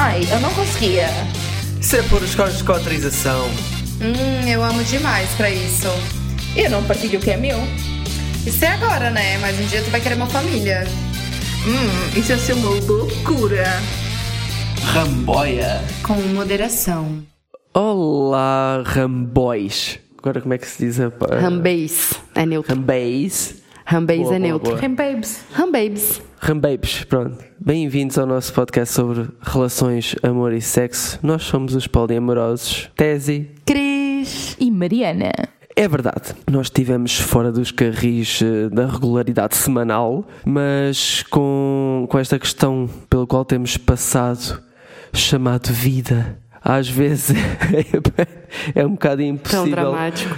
Ai, eu não conseguia. Isso é por escolas de autorização. Hum, eu amo demais pra isso. Eu não partilho o que é meu. Isso é agora, né? Mas um dia tu vai querer uma família. Hum, isso ia ser uma loucura. Ramboia. Com moderação. Olá, Ramboys. Agora como é que se diz a Rambase é neutro. Rambês. Rambase Boa, é neutro. boa. Quem babes? Rambabes. Rambabes, pronto. Bem-vindos ao nosso podcast sobre relações, amor e sexo. Nós somos os poliamorosos. Tese. Cris. E Mariana. É verdade, nós estivemos fora dos carris eh, da regularidade semanal, mas com, com esta questão pela qual temos passado, chamado vida, às vezes é um bocado impossível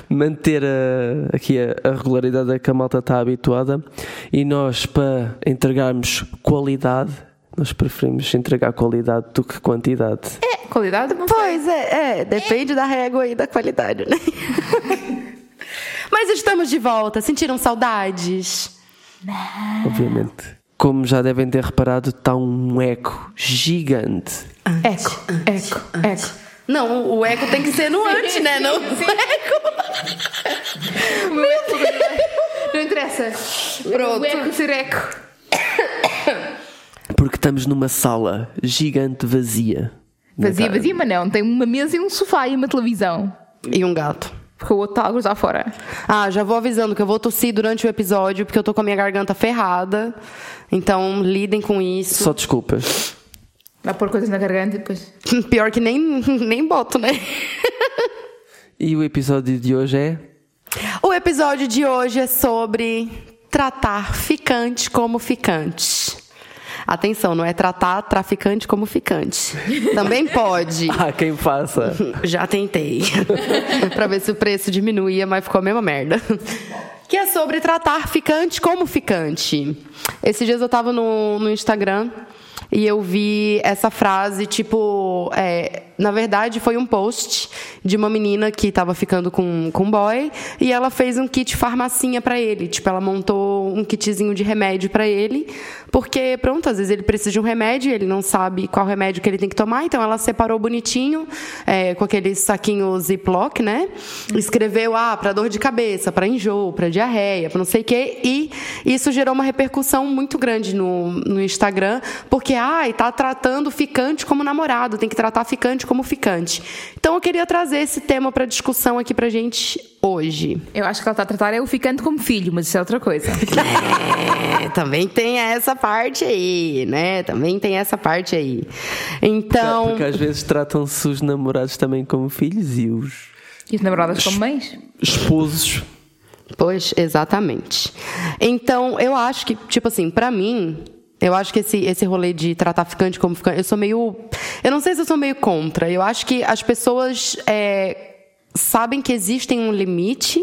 manter a, aqui a, a regularidade a que a malta está habituada e nós, para entregarmos qualidade, nós preferimos entregar qualidade do que quantidade. É, qualidade não. Pois é, é, depende da régua e da qualidade, né? Mas estamos de volta. Sentiram saudades? obviamente. Como já devem ter reparado, está um eco gigante. Eco, eco, eco. Não, o eco tem que ser no antes, né? Não o eco. Não interessa. Pronto. O eco ser eco. Porque estamos numa sala gigante vazia. Vazia, vazia, mas não. Tem uma mesa e um sofá e uma televisão. E um gato. Porque o outro a cruzar fora. Ah, já vou avisando que eu vou tossir durante o episódio, porque eu tô com a minha garganta ferrada. Então, lidem com isso. Só desculpas. Vai pôr coisas na garganta e depois. Pior que nem, nem boto, né? E o episódio de hoje é. O episódio de hoje é sobre tratar ficante como ficante. Atenção, não é tratar traficante como ficante. Também pode. Ah, quem faça. Já tentei. pra ver se o preço diminuía, mas ficou a mesma merda. Que é sobre tratar ficante como ficante. Esses dias eu tava no, no Instagram e eu vi essa frase, tipo, é, na verdade foi um post de uma menina que tava ficando com, com um boy e ela fez um kit farmacinha pra ele. Tipo, ela montou um kitzinho de remédio pra ele, porque, pronto, às vezes ele precisa de um remédio e ele não sabe qual remédio que ele tem que tomar, então ela separou bonitinho, é, com aquele saquinho Ziploc, né? Escreveu, ah, pra dor de cabeça, pra enjoo, pra diarreia, pra não sei o quê, e isso gerou uma repercussão muito grande no, no Instagram, porque, ai, tá tratando ficante como namorado, tem que tratar ficante como ficante. Então eu queria trazer esse tema pra discussão aqui pra gente hoje. Eu acho que ela está a tratar é o ficante como filho, mas isso é outra coisa. É, também tem essa parte aí, né? Também tem essa parte aí. Então, Porque às vezes tratam-se os namorados também como filhos e os E as namoradas como mães? esposos. Pois, exatamente. Então, eu acho que, tipo assim, pra mim, eu acho que esse, esse rolê de tratar ficante como ficante, eu sou meio. Eu não sei se eu sou meio contra. Eu acho que as pessoas é, sabem que existem um limite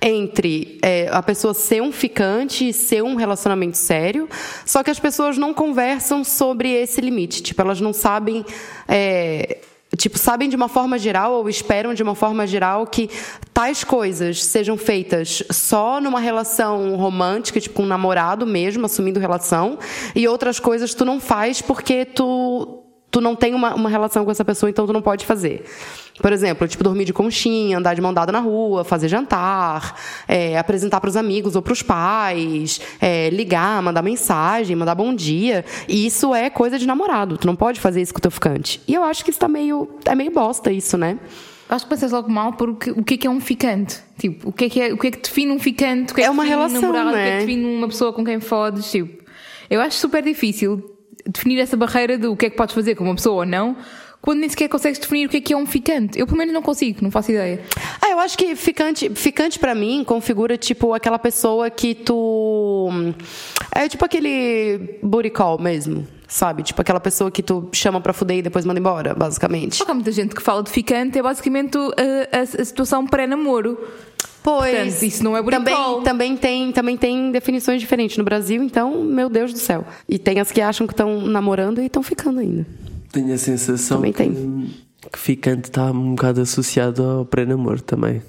entre é, a pessoa ser um ficante e ser um relacionamento sério, só que as pessoas não conversam sobre esse limite. Tipo, elas não sabem. é, Tipo, sabem de uma forma geral ou esperam de uma forma geral que tais coisas sejam feitas só numa relação romântica, tipo um namorado mesmo, assumindo relação, e outras coisas tu não faz porque tu tu não tem uma, uma relação com essa pessoa, então tu não pode fazer. Por exemplo, tipo, dormir de conchinha, andar de mão dada na rua, fazer jantar, é, apresentar para os amigos ou para os pais, é, ligar, mandar mensagem, mandar bom dia. E isso é coisa de namorado. Tu não pode fazer isso com o teu ficante. E eu acho que isso tá meio. É meio bosta isso, né? Acho que pensas logo mal porque o que é que é um ficante? Tipo, o que é que, é, o que, é que define um ficante? O que é, É que uma relação, um namorado? O que é né? que define uma pessoa com quem fodes? Tipo, eu acho super difícil definir essa barreira do que é que podes fazer com uma pessoa ou não, quando nem sequer consegues definir o que é que é um ficante. Eu pelo menos não consigo, não faço ideia. Ah, eu acho que ficante, ficante para mim configura tipo aquela pessoa que tu é tipo aquele booty mesmo, sabe? Tipo aquela pessoa que tu chama pra fuder e depois manda embora, basicamente. Há muita gente que fala de ficante, é basicamente a, a- a situação pré-namoro. Pois. Portanto, isso não é booty também, também tem também tem definições diferentes no Brasil, então, meu Deus do céu. E tem as que acham que estão namorando e estão ficando ainda. Tenho a sensação Também que, tem. que ficante está um bocado associado ao pré-namoro também.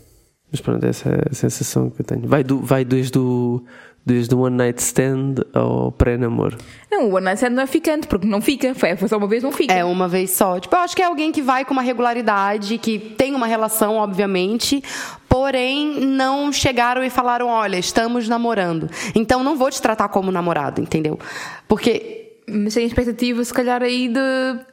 Mas pronto, essa é a sensação que eu tenho. Vai, do, vai desde o, desde o one night stand ao pré-namoro. Não, o one night stand não é ficante, porque não fica. Foi, foi só uma vez, não fica. É uma vez só. Tipo, eu acho que é alguém que vai com uma regularidade, que tem uma relação, obviamente, porém não chegaram e falaram: olha, estamos namorando. Então não vou te tratar como namorado, entendeu? Porque Mas tem expectativa, se calhar, aí de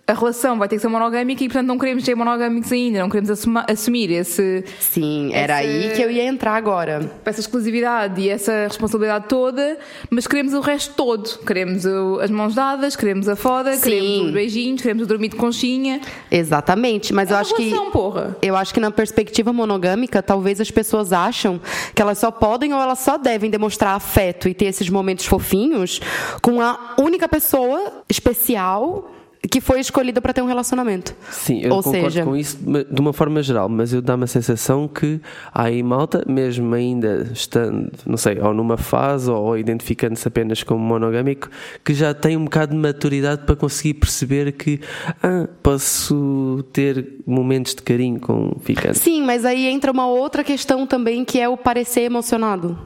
a relação vai ter que ser monogâmica e, portanto, não queremos ser monogâmicos ainda, não queremos assuma- assumir esse, Sim, era Esse- aí que eu ia entrar agora. essa exclusividade e essa responsabilidade toda, mas queremos o resto todo. Queremos o- as mãos dadas, queremos a foda, Sim. queremos os beijinhos, queremos o dormir de conchinha. Exatamente, mas É eu acho que relação, porra. eu acho que na perspectiva monogâmica, talvez as pessoas acham que elas só podem ou elas só devem demonstrar afeto e ter esses momentos fofinhos com a única pessoa especial que foi escolhida para ter um relacionamento. Sim, eu ou concordo seja, com isso de uma forma geral, mas eu dá-me a sensação que aí malta, mesmo ainda estando, não sei, ou numa fase ou identificando-se apenas como monogâmico, que já tem um bocado de maturidade para conseguir perceber que ah, posso ter momentos de carinho com ficante. Sim, mas aí entra uma outra questão também que é o parecer emocionado.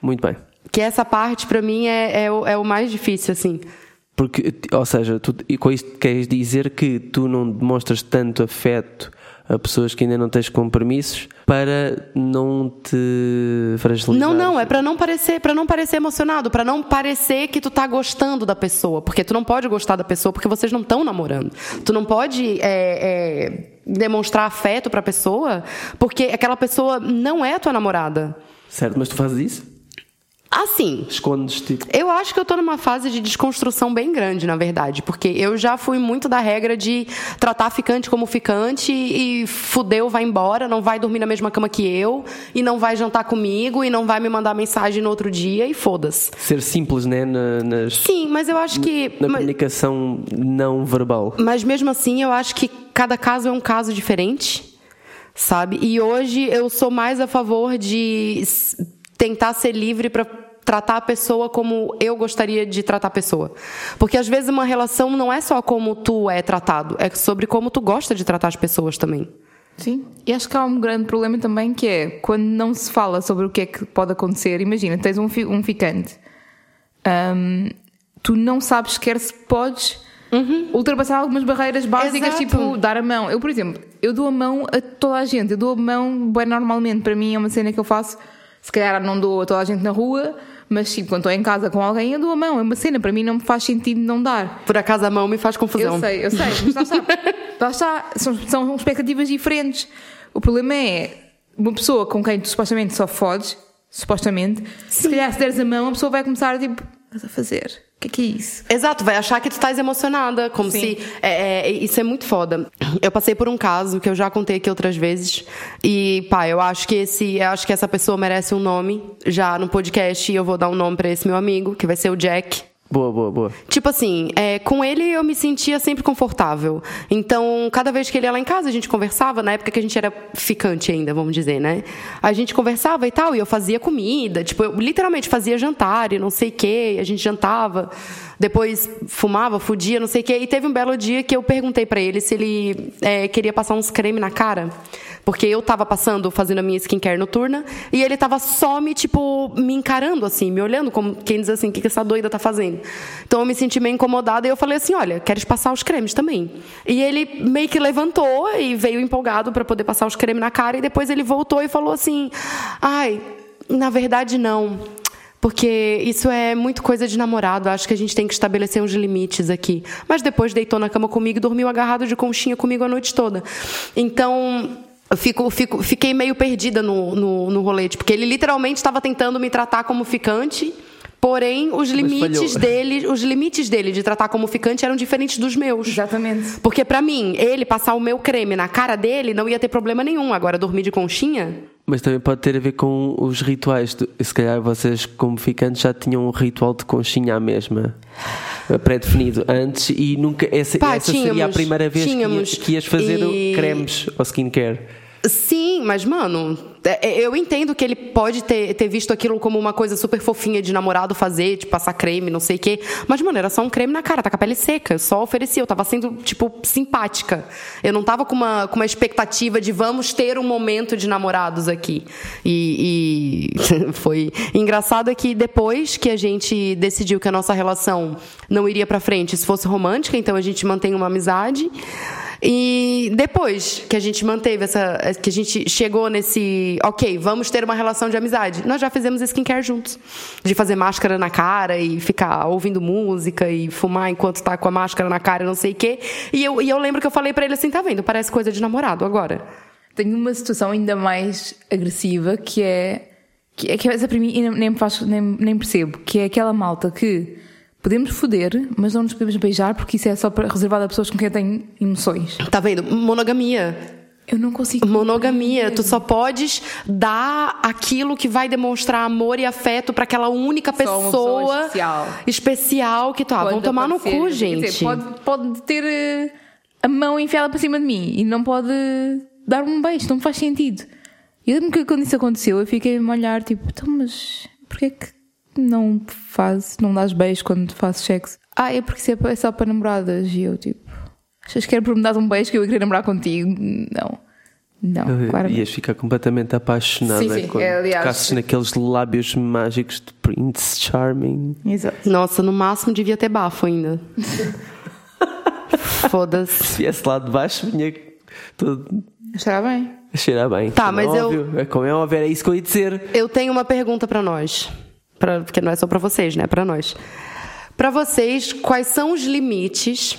Muito bem. Que essa parte, pra mim, é, é, é o mais difícil, assim. Porque, ou seja, tu, e com isto queres dizer que tu não demonstras tanto afeto a pessoas que ainda não tens compromissos para não te fragilizar. Não, não, é pra não parecer, para não parecer emocionado, pra não parecer que tu tá gostando da pessoa, porque tu não pode gostar da pessoa porque vocês não estão namorando. Tu não pode é, é, demonstrar afeto pra pessoa porque aquela pessoa não é tua namorada. Certo, mas tu fazes isso? Assim, Escondes tipo. Eu acho que eu tô numa fase de desconstrução bem grande, na verdade, porque eu já fui muito da regra de tratar ficante como ficante e fudeu, vai embora, não vai dormir na mesma cama que eu, e não vai jantar comigo, e não vai me mandar mensagem no outro dia, e foda-se. Ser simples, né? Na, nas, Sim, mas eu acho que. na mas, comunicação não verbal. mas mesmo assim, eu acho que cada caso é um caso diferente, sabe? E hoje eu sou mais a favor de tentar ser livre para tratar a pessoa como eu gostaria de tratar a pessoa. Porque às vezes uma relação não é só como tu é tratado, é sobre como tu gosta de tratar as pessoas também. Sim. E acho que há um grande problema também que é quando não se fala sobre o que é que pode acontecer. Imagina, tens um, fi- um ficante, Hum, tu não sabes sequer se podes ultrapassar algumas barreiras básicas, Exato. tipo dar a mão. Eu, por exemplo, eu dou a mão a toda a gente, eu dou a mão bem normalmente. Para mim é uma cena que eu faço, se calhar não dou a toda a gente na rua, mas tipo, quando estou em casa com alguém, eu dou a mão. É uma cena, para mim não me faz sentido não dar. Por acaso a mão me faz confusão. Eu sei, eu sei, mas lá está. lá está. São, são expectativas diferentes. O problema é uma pessoa com quem tu supostamente só fodes, supostamente, se calhar se deres a mão, a pessoa vai começar tipo, estás a fazer? O que é que é isso? Exato, vai achar que tu estás emocionada, como Sim. se. é, é, isso é muito foda. Eu passei por um caso que eu já contei aqui outras vezes. E, pá, eu acho que esse. Eu acho que essa pessoa merece um nome já no podcast. E eu vou dar um nome pra esse meu amigo, que vai ser o Jack. Boa, boa, boa. Tipo assim, é, com ele eu me sentia sempre confortável. Então, cada vez que ele ia lá em casa, a gente conversava, na época que a gente era ficante ainda, vamos dizer, né? A gente conversava e tal, e eu fazia comida, tipo, eu literalmente fazia jantar e não sei o quê, a gente jantava, depois fumava, fudia, não sei o quê. E teve um belo dia que eu perguntei pra ele se ele é, queria passar uns creme na cara. Porque eu tava passando, fazendo a minha skincare noturna, e ele tava só me, tipo, me encarando, assim, me olhando, como quem diz assim, o que, que essa doida tá fazendo? Então eu me senti meio incomodada e eu falei assim: olha, queres passar os cremes também? E ele meio que levantou e veio empolgado para poder passar os cremes na cara, e depois ele voltou e falou assim: ai, na verdade não. Porque isso é muito coisa de namorado. Acho que a gente tem que estabelecer uns limites aqui. Mas depois deitou na cama comigo e dormiu agarrado de conchinha comigo a noite toda. Então, eu fico, fico- fiquei meio perdida no, no, no rolete. Porque ele literalmente estava tentando me tratar como ficante. Porém, os limites falhou. dele, os limites dele de tratar como ficante eram diferentes dos meus. Exatamente. Porque pra mim, ele passar o meu creme na cara dele não ia ter problema nenhum. Agora dormir de conchinha, Mas também pode ter a ver com os rituais. Tu- Se calhar vocês, como ficantes, já tinham um ritual de conchinha à mesma, eh, pré-definido antes, e nunca essa, Pá, essa seria a primeira vez que, ias, que ias fazer E- cremes ou skincare. Sim, mas, mano, é, é, eu entendo que ele pode ter, ter visto aquilo como uma coisa super fofinha de namorado fazer, de passar creme, não sei o quê. Mas, mano, era só um creme na cara, tá com a pele seca. Eu só ofereci, eu tava sendo, tipo, simpática. Eu não tava com uma, com uma expectativa de vamos ter um momento de namorados aqui. E, e foi engraçado é que depois que a gente decidiu que a nossa relação não iria pra frente, se fosse romântica, então a gente mantém uma amizade. E depois que a gente manteve essa. que a gente chegou nesse. Ok, vamos ter uma relação de amizade. Nós já fizemos skincare juntos. De fazer máscara na cara e ficar ouvindo música e fumar enquanto tá com a máscara na cara, não sei o quê. E eu, e eu lembro que eu falei para ele assim: tá vendo? Parece coisa de namorado agora. Tenho uma situação ainda mais agressiva que é. que é que essa para mim nem, faço, nem, nem percebo. Que é aquela malta que Podemos foder, mas não nos podemos beijar porque isso é só para, reservado a pessoas com quem têm emoções. Tá vendo? Monogamia. Eu não consigo. Monogamia. Tu só podes dar aquilo que vai demonstrar amor e afeto para aquela única pessoa, pessoa, especial. especial que tu. Ah, vão tomar no cu, gente. Dizer, pode, pode ter uh, a mão enfiada para cima de mim e não pode dar um beijo. Não faz sentido. Eu lembro que quando isso aconteceu, eu fiquei a me olhar tipo, então, mas porquê que não faz, não dás beijos quando fazes sexo. Ah, é porque isso é só para namoradas. E eu tipo, achas que era por me dar um beijo que eu ia querer namorar contigo? Não. Não. Ias ficar completamente apaixonada sim, sim. quando é, aliás, tocasses naqueles lábios mágicos de Prince Charming. Exato. Nossa, no máximo devia ter bafo ainda. Foda-se. Se viesse lá de baixo, vinha todo. Cheirar bem. Cheirar bem. Tá, mas óbvio. eu. É como é óbvio, era isso que eu ia dizer. Eu tenho uma pergunta para nós pra, porque não é só para vocês, né? Para nós. Para vocês, quais são os limites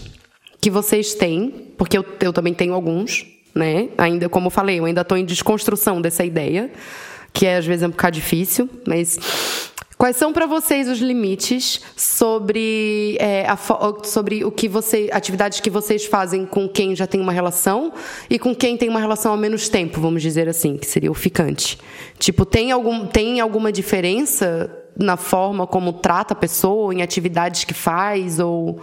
que vocês têm? Porque eu, eu também tenho alguns, né? Ainda, como eu falei, eu ainda estou em desconstrução dessa ideia, que é, às vezes é um bocado difícil, mas Quais são para vocês os limites sobre, é, a, sobre o que você, atividades que vocês fazem com quem já tem uma relação e com quem tem uma relação há menos tempo, vamos dizer assim, que seria o ficante? Tipo, tem, algum, tem alguma diferença na forma como trata a pessoa, em atividades que faz ou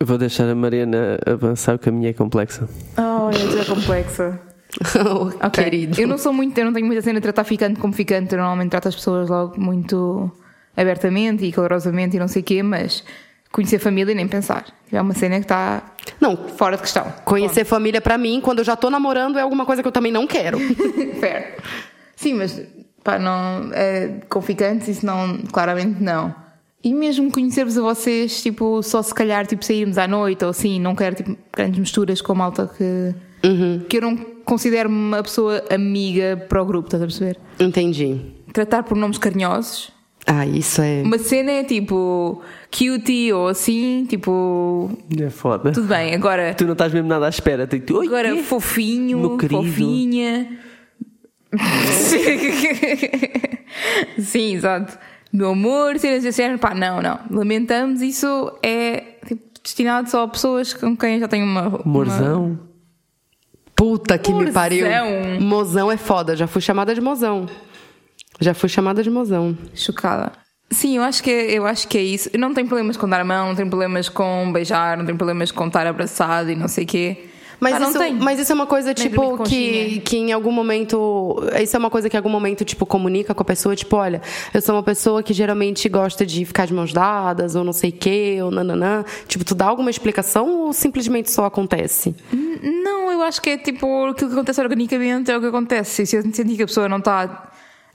eu vou deixar a Mariana avançar, porque a minha é complexa. Oh, a é complexa. oh, okay. Querido. Eu não sou muito, eu não tenho muita cena de tratar ficante como ficante, eu normalmente trato as pessoas logo muito abertamente e calorosamente e não sei o quê, mas conhecer família nem pensar. É uma cena que está não, fora de questão. Conhecer Bom. família para mim, quando eu já estou namorando, é alguma coisa que eu também não quero. Fair. Sim, mas pá, não, é, com ficantes isso não, claramente não. E mesmo conhecer-vos a vocês, tipo, só se calhar tipo, sairmos à noite ou assim, não quero tipo, grandes misturas com a malta que, uhum. que eu não considero uma pessoa amiga para o grupo, estás a perceber? Entendi. Tratar por nomes carinhosos ah, isso é. Uma cena é tipo cutie ou assim, tipo. É foda. Tudo bem, agora. Tu não estás mesmo nada à espera. Tu, agora, quê? fofinho, fofinha. Sim, exato. Meu amor, cenas assim, pá, não, não. Lamentamos, isso é tipo, destinado só a pessoas com quem já tenho uma. Morzão. Uma... Puta que Morzão. me pariu. Mozão é foda, já fui chamada de mozão. Já fui chamada de mozão. Chocada. Sim, eu acho que é, eu acho que é isso. Eu não tenho problemas com dar a mão, não tenho problemas com beijar, não tenho problemas com estar abraçado e não sei o quê. Mas, isso, mas isso é uma coisa, tipo, que, que em algum momento. Isso é uma coisa que em algum momento, tipo, comunica com a pessoa, tipo, olha, eu sou uma pessoa que geralmente gosta de ficar de mãos dadas, ou não sei o quê, ou nananã. Tipo, tu dá alguma explicação ou simplesmente só acontece? Não, eu acho que é tipo aquilo que acontece organicamente é o que acontece. Se eu sentir que a pessoa não está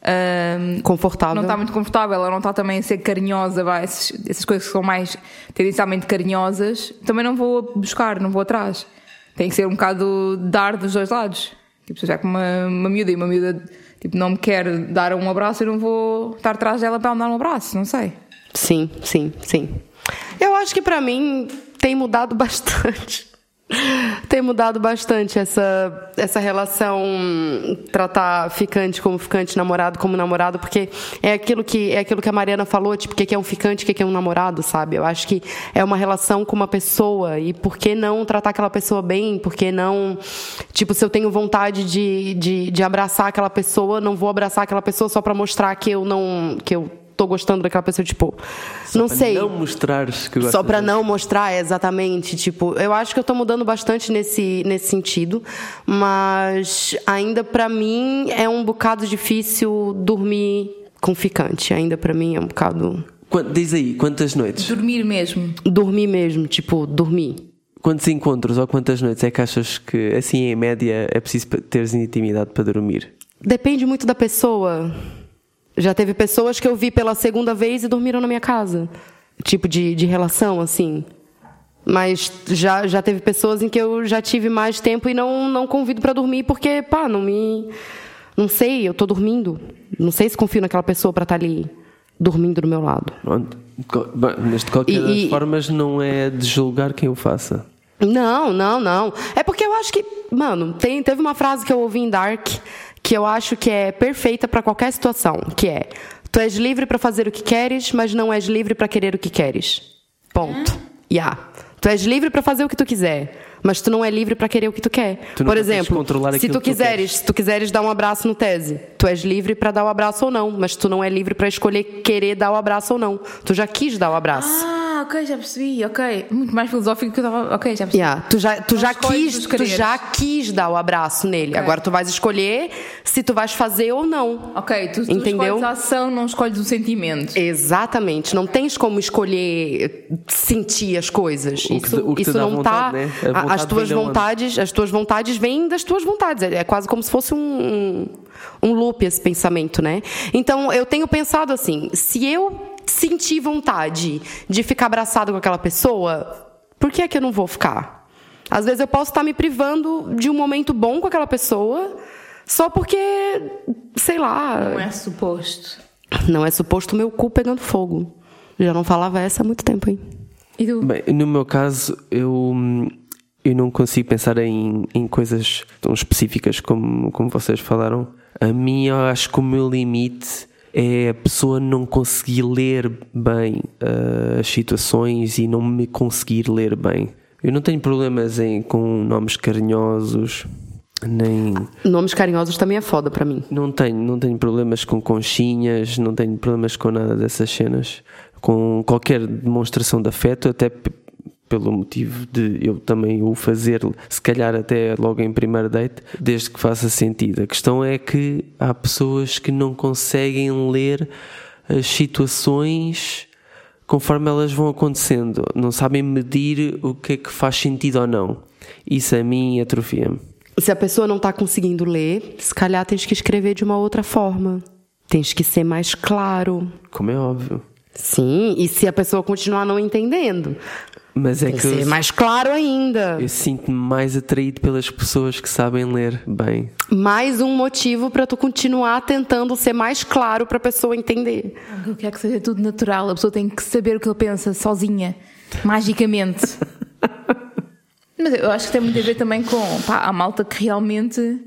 um, confortável. Não está muito confortável, ela não está também a ser carinhosa, vai, essas, essas coisas que são mais tendencialmente carinhosas, também não vou buscar, não vou atrás. Tem que ser um bocado dar dos dois lados. Tipo, já que uma, uma miúda e uma miúda tipo, não me quer dar um abraço, eu não vou estar atrás dela para me dar um abraço, não sei. Sim, sim, sim. Eu acho que para mim tem mudado bastante tem mudado bastante essa, essa relação tratar ficante como ficante, namorado como namorado, porque é aquilo que é aquilo que a Mariana falou, tipo, o que é um ficante, o que é um namorado, sabe? Eu acho que é uma relação com uma pessoa e por que não tratar aquela pessoa bem? Por que não, tipo, se eu tenho vontade de, de, de abraçar aquela pessoa, não vou abraçar aquela pessoa só para mostrar que eu não que eu tô gostando daquela pessoa, tipo, Só não para sei. Não mostrares que Só dela. não mostrar exatamente, tipo, eu acho que eu tô mudando bastante nesse, nesse sentido, mas ainda pra mim é um bocado difícil dormir com ficante, ainda pra mim é um bocado Diz aí, quantas noites? Dormir mesmo. dormir mesmo, tipo, dormir. Quantos encontros ou quantas noites é que achas que, assim, em média, é preciso teres intimidade para dormir? Depende muito da pessoa. Já teve pessoas que eu vi pela segunda vez e dormiram na minha casa. Tipo de, de relação, assim. Mas já, já teve pessoas em que eu já tive mais tempo e não, não convido pra dormir porque, pá, não me. Não sei, eu tô dormindo. Não sei se confio naquela pessoa pra estar ali dormindo do meu lado. Mas de qualquer E- das formas não é de julgar quem o faça. Não, não, não. É porque eu acho que, mano, tem, teve uma frase que eu ouvi em Dark que eu acho que é perfeita pra qualquer situação, que é: tu és livre pra fazer o que queres, mas não és livre pra querer o que queres. Ponto. Yeah. Tu és livre pra fazer o que tu quiser, mas tu não é livre pra querer o que tu quer. Tu Por exemplo, se tu tu quiseres, queres. se tu quiseres dar um abraço no tese, tu és livre pra dar o abraço ou não, mas tu não é livre pra escolher querer dar o abraço ou não. Tu já quis dar o abraço. Ah, ok, já percebi, ok. Muito mais filosófico que eu estava. Ok, já percebi. Yeah, tu já, tu Não já quis, tu já quis dar o abraço nele. Ok. Agora tu vais escolher se tu vais fazer ou não. Ok, tu, tu Entendeu? escolhes a ação, não escolhes o sentimento. Exatamente, não tens como escolher sentir as coisas. O que isso o que isso não vontade, tá. né? Vontade as tuas vontades, as tuas vontades vêm das tuas vontades. É, é quase como se fosse um, um, um loop esse pensamento, né? Então eu tenho pensado assim, se eu sentir vontade de ficar abraçado com aquela pessoa, por que é que eu não vou ficar? Às vezes eu posso estar me privando de um momento bom com aquela pessoa, só porque, sei lá, Não é suposto. não é suposto o meu cu pegando fogo. Já não falava essa há muito tempo, hein? E tu? Bem, no meu caso, eu, eu não consigo pensar em, em coisas tão específicas como, como vocês falaram. A mim, eu acho que o meu limite é a pessoa não conseguir ler bem ah, as situações e não me conseguir ler bem. Eu não tenho problemas em, com nomes carinhosos, nem. Nomes carinhosos também é foda pra mim. Não tenho, não tenho problemas com conchinhas, não tenho problemas com nada dessas cenas. Com qualquer demonstração de afeto, até pelo motivo de eu também o fazer, se calhar até logo em primeiro date, desde que faça sentido. A questão é que há pessoas que não conseguem ler as situações conforme elas vão acontecendo, não sabem medir o que é que faz sentido ou não. Isso a mim atrofia-me. Se a pessoa não tá conseguindo ler, se calhar tens que escrever de uma outra forma. Tens que ser mais claro. Como é óbvio. Sim, e se a pessoa continuar não entendendo, Mas é tem que ser mais claro ainda. eu sinto-me mais atraído pelas pessoas que sabem ler bem. Mais um motivo pra tu continuar tentando ser mais claro pra pessoa entender. Eu quero que seja tudo natural. A pessoa tem que saber o que ele pensa sozinha, magicamente. Mas eu acho que tem muito a ver também com pá, a malta que realmente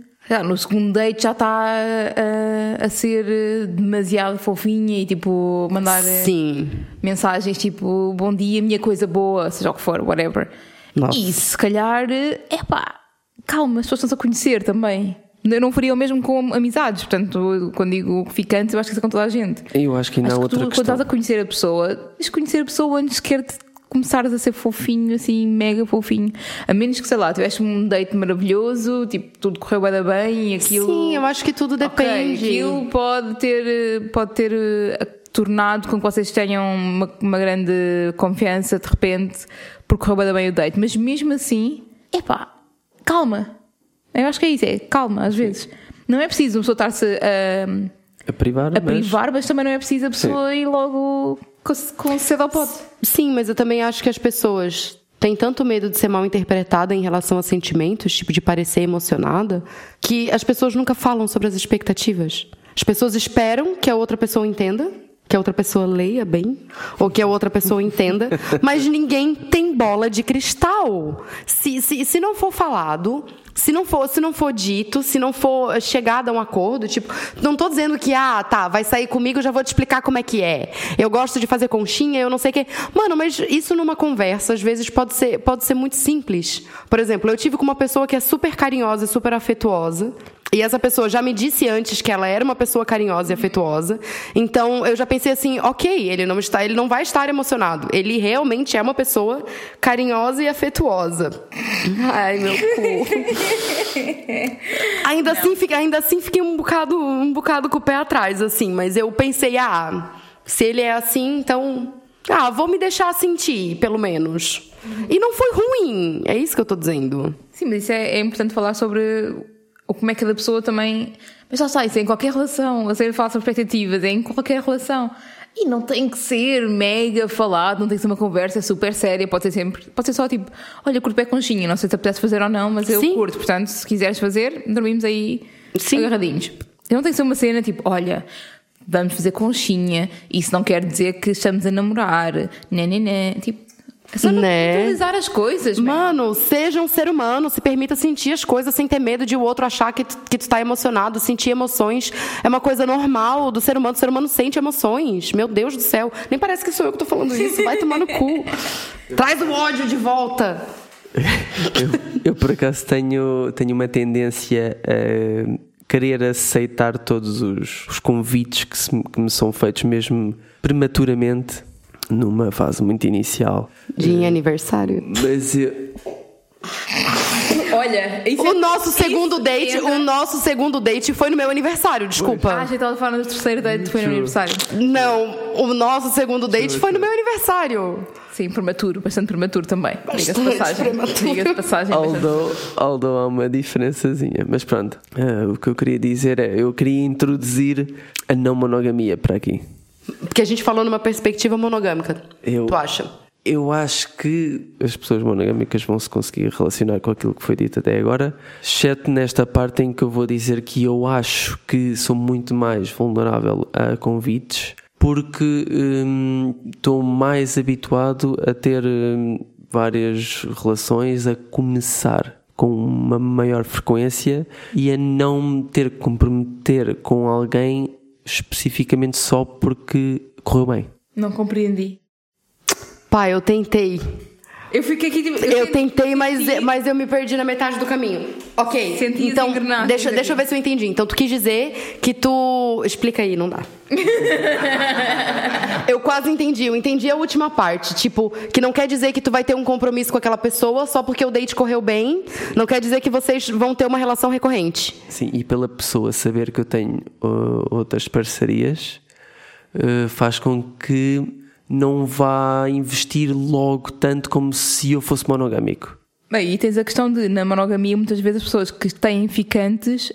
no segundo date já está a, a ser eh, demasiado fofinha e tipo mandar eh, Sim. mensagens tipo bom dia, minha coisa boa, seja o que for, whatever. Nossa. E se calhar, é pá, calma, as pessoas estão-se a conhecer também. Eu não faria o mesmo com amizades, portanto, quando digo ficantes, eu acho que isso é com toda a gente. Eu acho que ainda há Acho que outra tu, quando questão. estás a conhecer a pessoa, tens de conhecer a pessoa antes sequer de começares a ser fofinho, assim, mega fofinho. A menos que, sei lá, tiveste um date maravilhoso, tipo, tudo correu bem, bem e aquilo. Sim, eu acho que tudo depende. aquilo pode ter, pode ter eh, tornado com que vocês tenham uma, uma grande confiança de repente, porque correu bem, bem o date. Mas mesmo assim, epá, calma. Eu acho que é isso, é calma, às vezes. Não é preciso uma pessoa estar-se a, A privar, a mas privar, mas também não é preciso a pessoa ir logo com. Sim, mas eu também acho que as pessoas têm tanto medo de ser mal interpretada em relação a sentimentos, tipo de parecer emocionada, que as pessoas nunca falam sobre as expectativas. As pessoas esperam que a outra pessoa entenda, que a outra pessoa leia bem, ou que a outra pessoa entenda, mas ninguém tem bola de cristal. Se, se, se não for falado, se não for, se não for dito, se não for chegado a um acordo, tipo, não tô dizendo que ah, tá, vai sair comigo, já vou te explicar como é que é. Eu gosto de fazer conchinha, eu não sei o quê. Mano, mas isso numa conversa às vezes pode ser, pode ser muito simples. Por exemplo, eu tive com uma pessoa que é super carinhosa e super afetuosa. E essa pessoa já me disse antes que ela era uma pessoa carinhosa e afetuosa. Então eu já pensei assim, ok, ele não está, ele não vai estar emocionado. Ele realmente é uma pessoa carinhosa e afetuosa. Ai, meu cu. ainda assim, fiquei, ainda assim fiquei um bocado, um bocado com o pé atrás, assim. Mas eu pensei, ah, se ele é assim, então ah, vou me deixar sentir, pelo menos. E não foi ruim, é isso que eu tô dizendo. Sim, mas isso é, é importante falar sobre o como é que cada pessoa também. Mas já está, isso é em qualquer relação. A série fala sobre expectativas, é em qualquer relação. E não tem que ser mega falado, não tem que ser uma conversa super séria, pode ser sempre, pode ser só tipo, olha, curto pé conchinha, não sei se apetece fazer ou não, mas eu Sim. curto, portanto, se quiseres fazer, dormimos aí Sim. agarradinhos. Não tem que ser uma cena tipo, olha, vamos fazer conchinha, isso não quer dizer que estamos a namorar, né, né, né, tipo, é só Né? naturalizar as coisas, man. Mano, seja um ser humano, se permita sentir as coisas sem ter medo de o outro achar que tu, que tu tá emocionado. Sentir emoções é uma coisa normal do ser humano. O ser humano sente emoções. Meu Deus do céu. Nem parece que sou eu que tô falando isso. Vai tomar no cu. Traz o ódio de volta. Eu, eu, por acaso tenho, tenho uma tendência a querer aceitar todos os, os convites que, se- que me são feitos mesmo prematuramente numa fase muito inicial. De aniversário. Mas eu, Olha, isso O é- nosso isso segundo date, entra- o nosso segundo date foi no meu aniversário, Ah, desculpa. achei que estava falando do terceiro date, foi no True. aniversário. Não, o nosso segundo date foi no meu aniversário. Sim, prematuro, bastante prematuro também. Diga-se passagem. Diga-se passagem. although, although há uma diferençazinha. Mas pronto, ah, o que eu queria dizer é: eu queria introduzir a não monogamia para aqui. Porque a gente falou numa perspectiva monogâmica. Eu- Tu acha? Eu acho que as pessoas monogâmicas vão se conseguir relacionar com aquilo que foi dito até agora, exceto nesta parte em que eu vou dizer que eu acho que sou muito mais vulnerável a convites, porque hum, estou mais habituado a ter hum, várias relações a começar com uma maior frequência e a não ter que comprometer com alguém especificamente só porque correu bem. Não compreendi. Pai, eu tentei. Eu fiquei aqui tipo. Eu tentei, mas, senti- mas eu me perdi na metade do caminho. Ok. Senti então, deixa, deixa eu ver se eu entendi. Então, tu quis dizer que tu. Explica aí, não dá. eu quase entendi. Eu entendi a última parte. Tipo, que não quer dizer que tu vai ter um compromisso com aquela pessoa só porque o date correu bem. Não quer dizer que vocês vão ter uma relação recorrente. Sim, e pela pessoa saber que eu tenho uh, outras parcerias, uh, faz com que não vá investir logo tanto como se eu fosse monogâmico. Bem, e tens a questão de, na monogamia, muitas vezes as pessoas que têm ficantes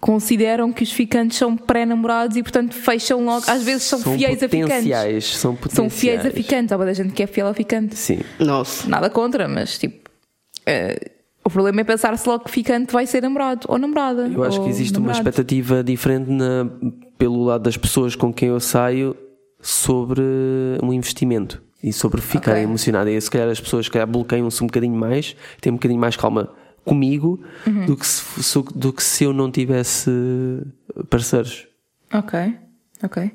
consideram que os ficantes são pré-namorados e, portanto, fecham logo. Às vezes são, fiéis a ficantes. potenciais, São São potenciais. fiéis a ficantes. Há muita gente que é fiel a ficante. Sim. Nossa. Nada contra, mas tipo. eh, o problema é pensar-se logo que ficante vai ser namorado ou namorada. Eu acho que existe uma namorado. expectativa diferente na- pelo lado das pessoas com quem eu saio sobre um investimento e sobre ficarem Ok. emocionadas. E se calhar as pessoas se calhar bloqueiam-se um bocadinho mais, têm um bocadinho mais calma comigo Uhum. do, que se, do que se eu não tivesse parceiros. Ok, ok.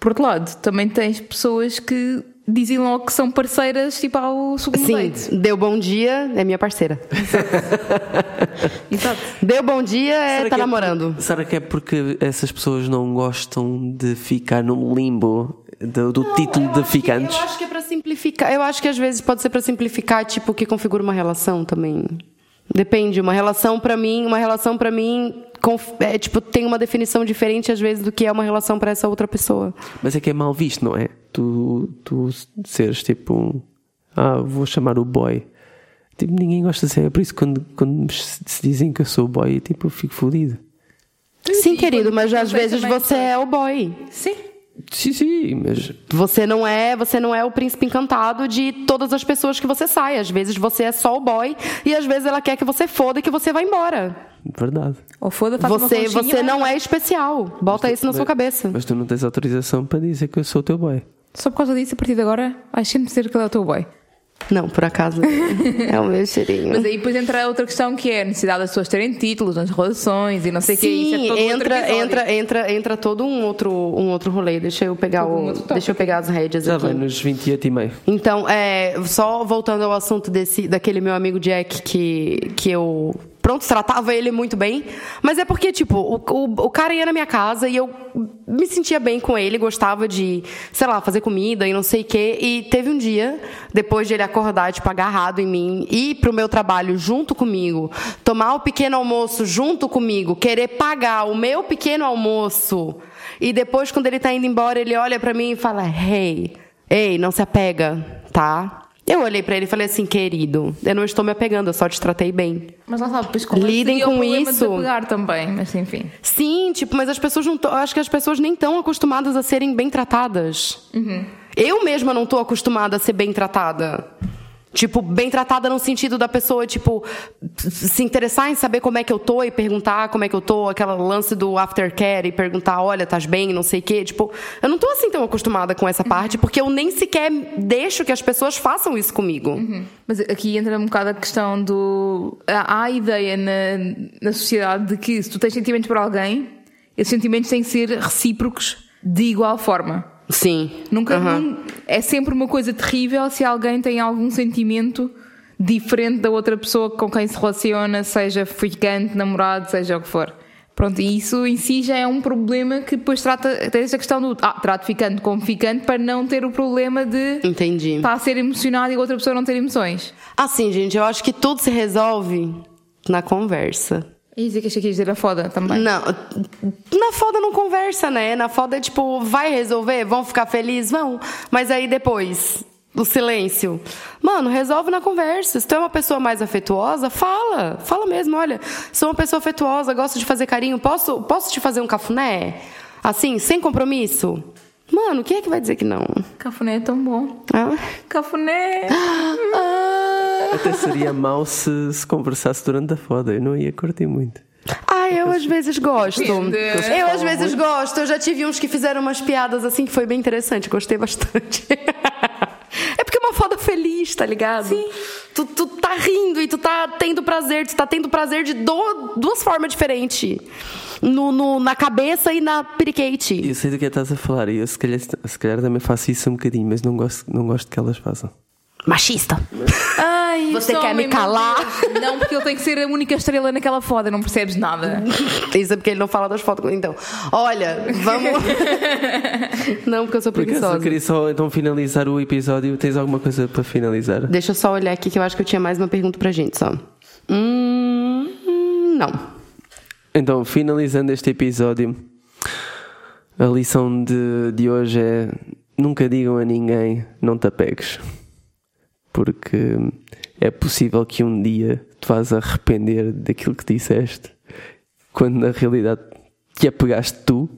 Por outro lado, também tens pessoas que dizem logo que são parceiras tipo ao segundo Sim, date. deu bom dia, é minha parceira. Exato. Deu bom dia, é tá que é namorando. por- será que é porque essas pessoas não gostam de ficar no limbo do, do título Eu de acho que- ficantes? eu acho que é pra simplificar. Eu acho que às vezes pode ser pra simplificar, tipo, o que configura uma relação também. Depende, uma relação pra mim, uma relação para mim é, tipo, tem uma definição diferente às vezes do que é uma relação pra essa outra pessoa. Mas é que é mal visto, não é? Tu, tu seres tipo um. Ah, vou chamar o boy. Tipo, ninguém gosta de ser. É por isso que quando, quando se dizem que eu sou boy, tipo, eu fico fodido. Sim, e querido, mas às vezes você é o boy. Sim. Sim, sim, mas. Você não é, você não é o príncipe encantado de todas as pessoas que você sai. Às vezes você é só o boy e às vezes ela quer que você foda e que você vá embora. Verdade. Ou foda, faz uma Você, conchinha, você não é especial. Bota isso na sua cabeça. Mas tu não tens autorização para dizer que eu sou o teu boy. Só por causa disso, a partir de agora, vais sempre dizer que ele é o teu boy. Não, por acaso é o meu cheirinho. Mas aí depois entra outra questão que é a necessidade das pessoas terem títulos nas relações e não sei o que. Isso é Sim, todo entra, entra, entra, entra todo um outro, um outro rolê. Deixa eu pegar um o, deixa eu pegar as rédeas Já aqui. vai nos 28 e meio. Então, é, só voltando ao assunto desse, daquele meu amigo Jack que, que eu pronto, tratava ele muito bem. Mas é porque, tipo, o, o, o, cara ia na minha casa e eu me sentia bem com ele, gostava de, sei lá, fazer comida e não sei o quê. E teve um dia, depois de ele acordar, tipo, agarrado em mim, ir pro meu trabalho junto comigo, tomar o pequeno almoço junto comigo, querer pagar o meu pequeno almoço. E depois, quando ele tá indo embora, ele olha para mim e fala: Hey, ei, não se apega, tá? Eu olhei para ele e falei assim, querido, eu não estou me apegando, eu só te tratei bem. Mas lá sabe, como Lidem seria com isso. De apegar também, mas enfim. Sim, tipo, mas as pessoas não. acho que as pessoas nem estão acostumadas a serem bem tratadas. Eu mesma não tô acostumada a ser bem tratada. Tipo, bem tratada no sentido da pessoa, tipo, se interessar em saber como é que eu tô e perguntar como é que eu tô, aquela lance do aftercare e perguntar, olha, estás bem, não sei o quê. Tipo, eu não tô assim tão acostumada com essa parte, porque eu nem sequer deixo que as pessoas façam isso comigo. Mas aqui entra um bocado a questão do. Há a ideia na, na sociedade de que se tu tens sentimentos por alguém, esses sentimentos têm que ser recíprocos de igual forma. Sim. Nunca. Nun- é sempre uma coisa terrível se alguém tem algum sentimento diferente da outra pessoa com quem se relaciona, seja ficante, namorado, seja o que for. Pronto, e isso em si já é um problema que depois trata, tem esta questão do ah, trato ficante como ficante para não ter o problema de Entendi. estar a ser emocionado e a outra pessoa não ter emoções. Assim, gente, eu acho que tudo se resolve na conversa. E dizer que achei que ia dizer a foda também. Não, na foda não conversa, né? Na foda é tipo, vai resolver, vão ficar felizes, vão. Mas aí depois, o silêncio. Mano, resolve na conversa. Se tu é uma pessoa mais afetuosa, fala. Fala mesmo, olha, sou uma pessoa afetuosa, gosto de fazer carinho, posso, posso te fazer um cafuné? Assim, sem compromisso? Mano, quem é que vai dizer que não? Cafuné é tão bom. Ah. Cafuné! Ah. Até seria mau se, se conversasse durante a foda. Eu não ia curtir muito. Ah, eu às vezes gosto. Eu às vezes gosto. Eu já tive uns que fizeram umas piadas assim que foi bem interessante. Gostei bastante. É porque é uma foda feliz, tá ligado? Sim. Tu, tu tá rindo e tu tá tendo prazer. Tu tá tendo prazer de do- duas formas diferentes. No, no- na cabeça e na periquete. Eu sei do que estás a falar e eu se calhar, se calhar também faço isso um bocadinho, mas não gosto, não gosto que elas façam. Machista. Ai, Você quer me calar? Deus. Não, porque ele tem que ser a única estrela naquela foda, não percebes nada. Isso é porque ele não fala das fotos. Então, olha, vamos. não, porque eu sou Por acaso, eu preguiçosa. queria só então finalizar o episódio. Tens alguma coisa para finalizar? Deixa eu só olhar aqui que eu acho que eu tinha mais uma pergunta pra gente só. Hum, hum, não. Então, finalizando este episódio, a lição de, de hoje é: nunca digam a ninguém, não te apegues. Porque é possível que um dia te vás arrepender daquilo que disseste, quando na realidade te apegaste tu.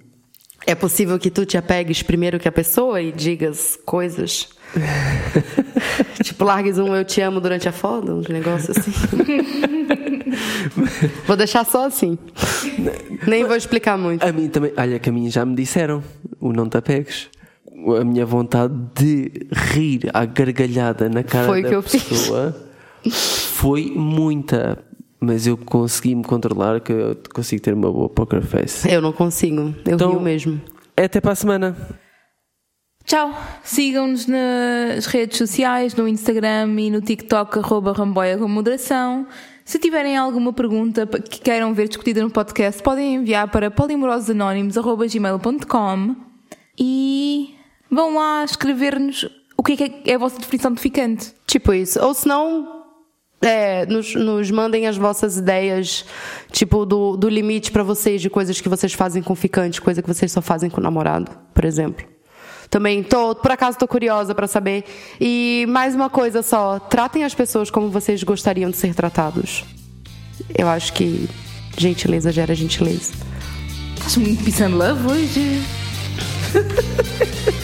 É possível que tu te apegues primeiro que a pessoa e digas coisas. tipo, largues um eu te amo durante a foda, uns negócios assim. vou deixar só assim. Nem vou explicar muito. A mim também, olha que a mim já me disseram, o não te apegues. A minha vontade de rir à gargalhada na cara Foi da que eu fiz. pessoa foi muita, mas eu consegui me controlar que eu consigo ter uma boa poker face. Eu não consigo. Eu Então- rio mesmo. Até para a semana. Tchau! Sigam-nos nas redes sociais, no Instagram e no TikTok, arroba Ramboia com moderação. Se tiverem alguma pergunta que queiram ver discutida no podcast, podem enviar para polimorososanónimos.gmail.com e vão lá escrever-nos o que é, que é a vossa definição de ficante. Tipo isso. Ou se não, é, nos, nos mandem as vossas ideias, tipo, do, do limite pra vocês, de coisas que vocês fazem com ficante, coisa que vocês só fazem com o namorado, por exemplo. Também tô, por acaso tô curiosa pra saber. E mais uma coisa só, tratem as pessoas como vocês gostariam de ser tratados. Eu acho que gentileza gera gentileza. Estás muito peace and love hoje?